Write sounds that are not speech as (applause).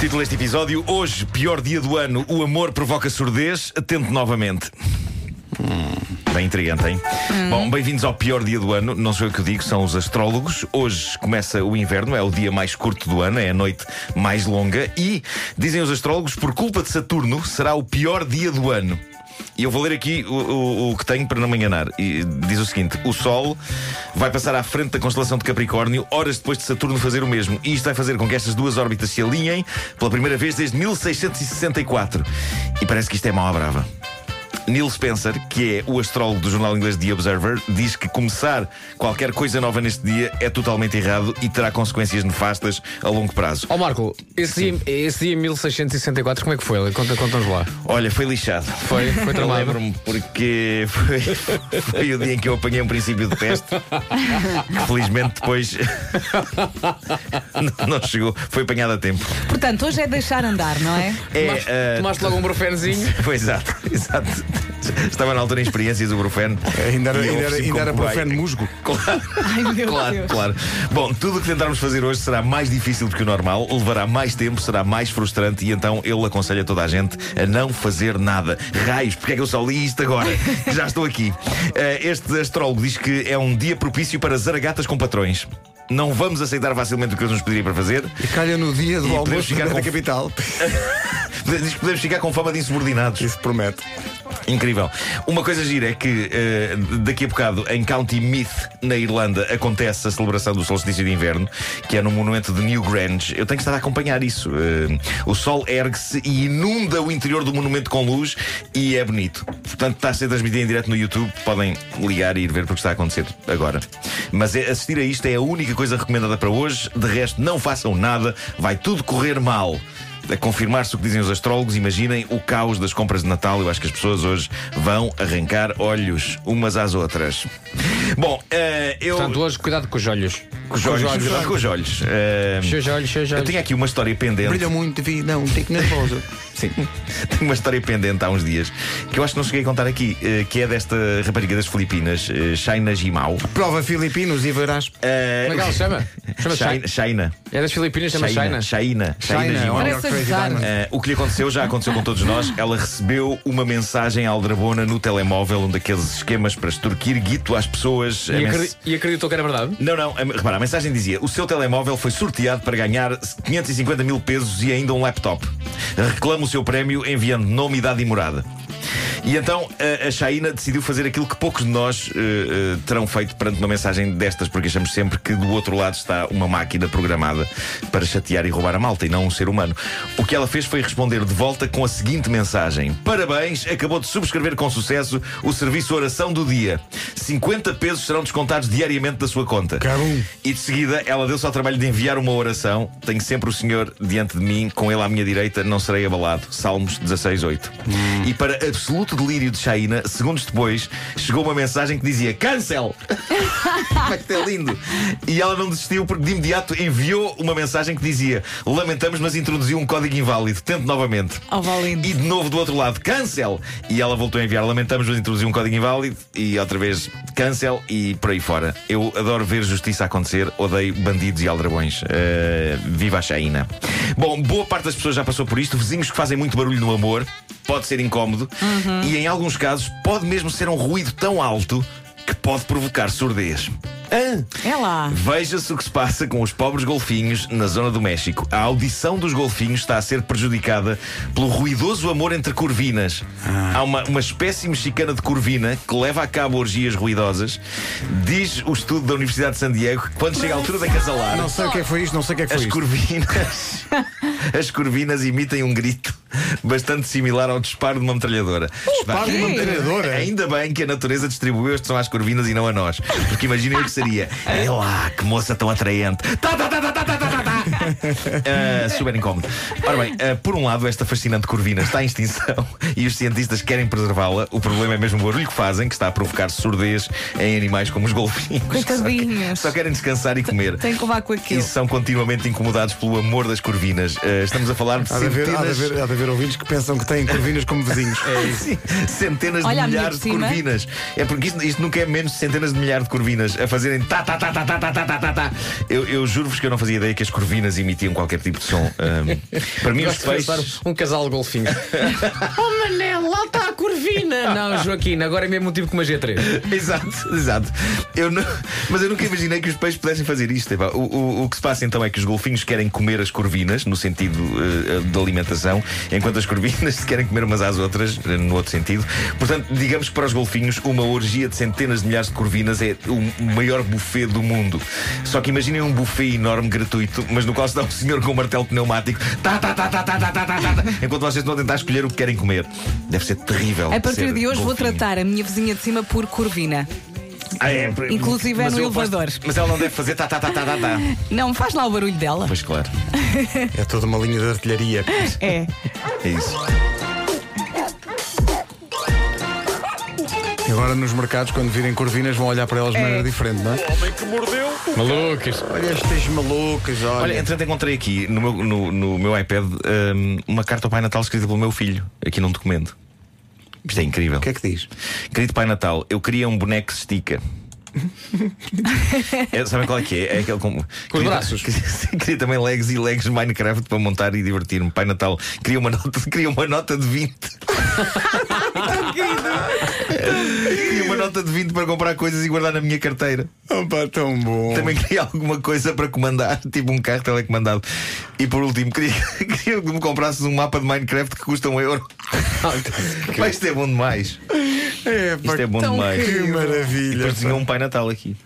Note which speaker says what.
Speaker 1: Título deste episódio: Hoje, pior dia do ano, o amor provoca surdez. Tente novamente. Bem intrigante, hein? Bom, bem-vindos ao pior dia do ano. Não sou eu que o digo, são os astrólogos. Hoje começa o inverno, é o dia mais curto do ano, é a noite mais longa. E, dizem os astrólogos, por culpa de Saturno, será o pior dia do ano. E eu vou ler aqui o, o- o que tenho para não me enganar. E diz o seguinte: o Sol vai passar à frente da constelação de Capricórnio horas depois de Saturno fazer o mesmo. E isto vai fazer com que estas duas órbitas se alinhem pela primeira vez desde 1664. E parece que isto é mal à brava. Neil Spencer, que é o astrólogo do jornal inglês The Observer, diz que começar qualquer coisa nova neste dia é totalmente errado e terá consequências nefastas a longo prazo.
Speaker 2: Ó Marco, esse dia, esse dia 1664, como é que foi? Conta- Conta-nos lá.
Speaker 1: Olha, foi lixado.
Speaker 2: Foi, foi tramado.
Speaker 1: lembro-me porque foi, (laughs) foi o dia em que eu apanhei um princípio de peste. que felizmente depois não- (laughs) não chegou, foi apanhado a tempo.
Speaker 3: Portanto, hoje é deixar andar, não é?
Speaker 1: É,
Speaker 2: Tomaste,
Speaker 1: ah,
Speaker 2: tomaste logo um brofenezinho.
Speaker 1: Foi (laughs) exato, exato. (laughs) Estava na altura em experiências do Brufeno.
Speaker 4: Ainda era,
Speaker 1: eu
Speaker 4: ainda era, ainda era
Speaker 1: cobaia.
Speaker 4: musgo. (laughs)
Speaker 1: Claro.
Speaker 3: Ai, meu
Speaker 1: Claro,
Speaker 3: Deus.
Speaker 1: claro. Bom, tudo o que tentarmos fazer hoje será mais difícil do que o normal, levará mais tempo, será mais frustrante e então ele aconselha toda a gente a não fazer nada. Raios, porque é que eu só li isto agora? (laughs) Já estou aqui. Eh, Este astrólogo diz que é um dia propício para zaragatas com patrões. Não vamos aceitar facilmente o que eles nos pediriam para fazer.
Speaker 4: E calha no dia do
Speaker 1: E podemos
Speaker 4: almoço
Speaker 1: ficar
Speaker 4: da
Speaker 1: com-
Speaker 4: capital.
Speaker 1: Diz que podemos ficar com fama de insubordinados.
Speaker 4: Isso promete.
Speaker 1: Incrível. Uma coisa gira é que eh, daqui a bocado em County Meath, na Irlanda, acontece a celebração do solstício de inverno, que é no monumento de Newgrange. Eu tenho que estar a acompanhar isso. Eh, o sol ergue-se e inunda o interior do monumento com luz e é bonito. Portanto, está a ser transmitido em direto no YouTube. Podem ligar e ir ver porque está a acontecer agora. Mas é- assistir a isto é a única coisa recomendada para hoje. De resto, não façam nada. Vai tudo correr mal a confirmar-se o que dizem os astrólogos, imaginem o caos das compras de Natal. Eu acho que as pessoas hoje vão arrancar olhos umas às outras. Bom, eh, eu.
Speaker 2: Portanto, hoje, cuidado com os olhos.
Speaker 1: com os olhos. cuidado Com os olhos. Eh,
Speaker 2: Seus olhos, seus
Speaker 1: eu
Speaker 2: olhos.
Speaker 1: tinha aqui uma história pendente.
Speaker 4: Brilha muito, vi, não, fico nervoso. (laughs)
Speaker 1: Sim. Tenho uma história pendente há uns dias que eu acho que não cheguei a contar aqui, eh, que é desta rapariga das Filipinas, eh, Shaina Jimau.
Speaker 4: Prova filipinos e verás.
Speaker 1: Eh,
Speaker 2: Como é que ela se chama? Chama
Speaker 1: Shaina. Shaina.
Speaker 2: É das Filipinas, chama China.
Speaker 1: Shaina.
Speaker 4: China,
Speaker 1: Jimau.
Speaker 4: olha o
Speaker 3: Parece
Speaker 4: Crazy
Speaker 3: ajudar.
Speaker 4: Diamond.
Speaker 1: Eh, o que lhe aconteceu já aconteceu com todos nós. Ela recebeu uma mensagem aldrabona no telemóvel, um daqueles esquemas para extorquir guito às pessoas. A
Speaker 2: E,
Speaker 1: mens-
Speaker 2: acredi- e acreditou que era verdade?
Speaker 1: Não, não, a- repara, a mensagem dizia: o seu telemóvel foi sorteado para ganhar 550 mil pesos e ainda um laptop. Reclama o seu prémio enviando nome, idade e morada. E então a, a Shaina decidiu fazer aquilo que poucos de nós eh, eh, terão feito perante uma mensagem destas, porque achamos sempre que do outro lado está uma máquina programada para chatear e roubar a malta e não um ser humano. O que ela fez foi responder de volta com a seguinte mensagem: Parabéns, acabou de subscrever com sucesso o serviço Oração do Dia. 50 pesos serão descontados diariamente da sua conta.
Speaker 4: Cabum.
Speaker 1: E de seguida ela deu-se ao trabalho de enviar uma oração. Tenho sempre o Senhor diante de mim, com ele à minha direita, não serei abalado. Salmos 16:8. E para absoluto delírio de Shaina, segundos depois, chegou uma mensagem que dizia Cancel! Vai que é lindo! E ela não desistiu porque de imediato enviou uma mensagem que dizia Lamentamos, mas introduziu um código inválido. Tente novamente.
Speaker 3: Oh.
Speaker 1: E de novo do outro lado, cancel! E ela voltou a enviar, lamentamos, mas introduziu um código inválido e outra vez cancel e por aí fora. Eu adoro ver justiça acontecer, odeio bandidos e aldrabões. Eh, viva a Chaina. Bom, boa parte das pessoas já passou por isto. Vizinhos que fazem muito barulho no amor, pode ser incómodo e em alguns casos pode mesmo ser um ruído tão alto que pode provocar surdez. Ah,
Speaker 3: É lá.
Speaker 1: Veja-se o que se passa com os pobres golfinhos na zona do México. A audição dos golfinhos está a ser prejudicada pelo ruidoso amor entre corvinas. Há uma, uma espécie mexicana de corvina que leva a cabo orgias ruidosas. Diz o estudo da Universidade de San Diego que quando chega a altura de acasalar,
Speaker 4: Não sei o que é que foi isto, não sei o que é que foi
Speaker 1: as
Speaker 4: isto.
Speaker 1: corvinas, (laughs) as corvinas emitem um grito bastante similar ao disparo de uma metralhadora.
Speaker 4: Oh, disparo de uma metralhadora?
Speaker 1: Ainda bem que a natureza distribuiu este som às corvinas e não a nós. Porque imaginem o que seria. (laughs) É. é lá, que moça tão atraente. Tá, tá, tá, tá, tá, tá, tá, tá. Uh, (laughs) super incómodo. Ora bem, uh, por um lado, esta fascinante corvina está em extinção (laughs) e os cientistas querem preservá-la. O problema é mesmo o barulho que fazem, que está a provocar surdez em animais como os golfinhos. Coitadinhos. Só, só querem descansar e comer.
Speaker 3: Tem que levar com aquilo.
Speaker 1: E são continuamente incomodados pelo amor das corvinas. Uh, estamos a falar de centenas...
Speaker 4: há de haver, há de haver, há de haver haver ouvintes que pensam que têm corvinas como vizinhos. (laughs)
Speaker 1: Sim, centenas
Speaker 3: Olha a
Speaker 1: de
Speaker 3: minha
Speaker 1: milhares
Speaker 3: por
Speaker 1: de
Speaker 3: cima.
Speaker 1: corvinas. É porque isto, isto nunca é menos de centenas de milhares de corvinas a fazerem tá, tá, tá, tá, tá, tá, tá, tá, tá, tá. Eu, eu juro-vos que eu não fazia ideia que as corvinas emitiam qualquer tipo de som. Ahm, (laughs) para mim, os
Speaker 2: Gosto de pensar
Speaker 1: peixes.
Speaker 2: um casal de golfinhos. (laughs) oh Manel, lá está a Corvina! Não, Joaquim, agora é mesmo um tipo com uma G3.
Speaker 1: Exato, exato. Eu não- mas eu nunca imaginei que os peixes pudessem fazer isto. O, o- o que se passa então é que os golfinhos querem comer as corvinas, no sentido eh, de alimentação, enquanto as corvinas se querem comer umas às outras, eh, no outro sentido. Portanto, digamos que para os golfinhos, uma orgia de centenas de milhares de corvinas é o maior buffet do mundo. Só que imaginem um buffet enorme, gratuito, mas no qual se dá um senhor com um martelo pneumático, tá, tá, tá, tá, tá, tá, tá, tá, tá, enquanto vocês estão a tentar escolher o que querem comer. Deve ser terrível.
Speaker 3: A partir de hoje vou
Speaker 1: golfinho.
Speaker 3: tratar a minha vizinha de cima por Corvina.
Speaker 1: Ah, é,
Speaker 3: Inclusive é
Speaker 1: mas
Speaker 3: no
Speaker 1: eu
Speaker 3: elevador.
Speaker 1: Mas ela não deve fazer tá, tá, tá, tá, tá, tá.
Speaker 3: Não, faz lá o barulho dela.
Speaker 1: Pois claro,
Speaker 4: É toda uma linha de artilharia.
Speaker 3: É.
Speaker 1: é isso.
Speaker 4: E agora nos mercados, quando virem corvinas, vão olhar para elas de maneira diferente, não é?
Speaker 2: Malucas.
Speaker 4: Olha estas malucas, olha.
Speaker 1: Olha, entretanto encontrei aqui no meu, no, no meu iPad hum, uma carta ao Pai Natal escrita pelo meu filho, aqui num documento. Isto é incrível.
Speaker 4: O que é que diz?
Speaker 1: Querido Pai Natal, eu queria um boneco que se estica. (laughs) É, sabem qual é que é? É aquele com,
Speaker 2: Com os braços.
Speaker 1: Queria, (laughs) queria também legs e legs Minecraft para montar e divertir-me. Pai Natal, queria uma nota, (laughs) queria uma nota de 20. queria uma nota de 20 para comprar coisas e guardar na minha carteira.
Speaker 4: Opa, tão bom.
Speaker 1: Também queria alguma coisa para comandar, tipo um carro telecomandado. E por último, queria, queria que me comprasses um mapa de Minecraft que custa um euro. Vai, isto é bom demais.
Speaker 4: É,
Speaker 1: Isto é bom
Speaker 4: tão
Speaker 1: demais.
Speaker 4: Que
Speaker 1: E
Speaker 4: maravilha.
Speaker 1: depois
Speaker 4: pá.
Speaker 1: tinha um Pai Natal aqui.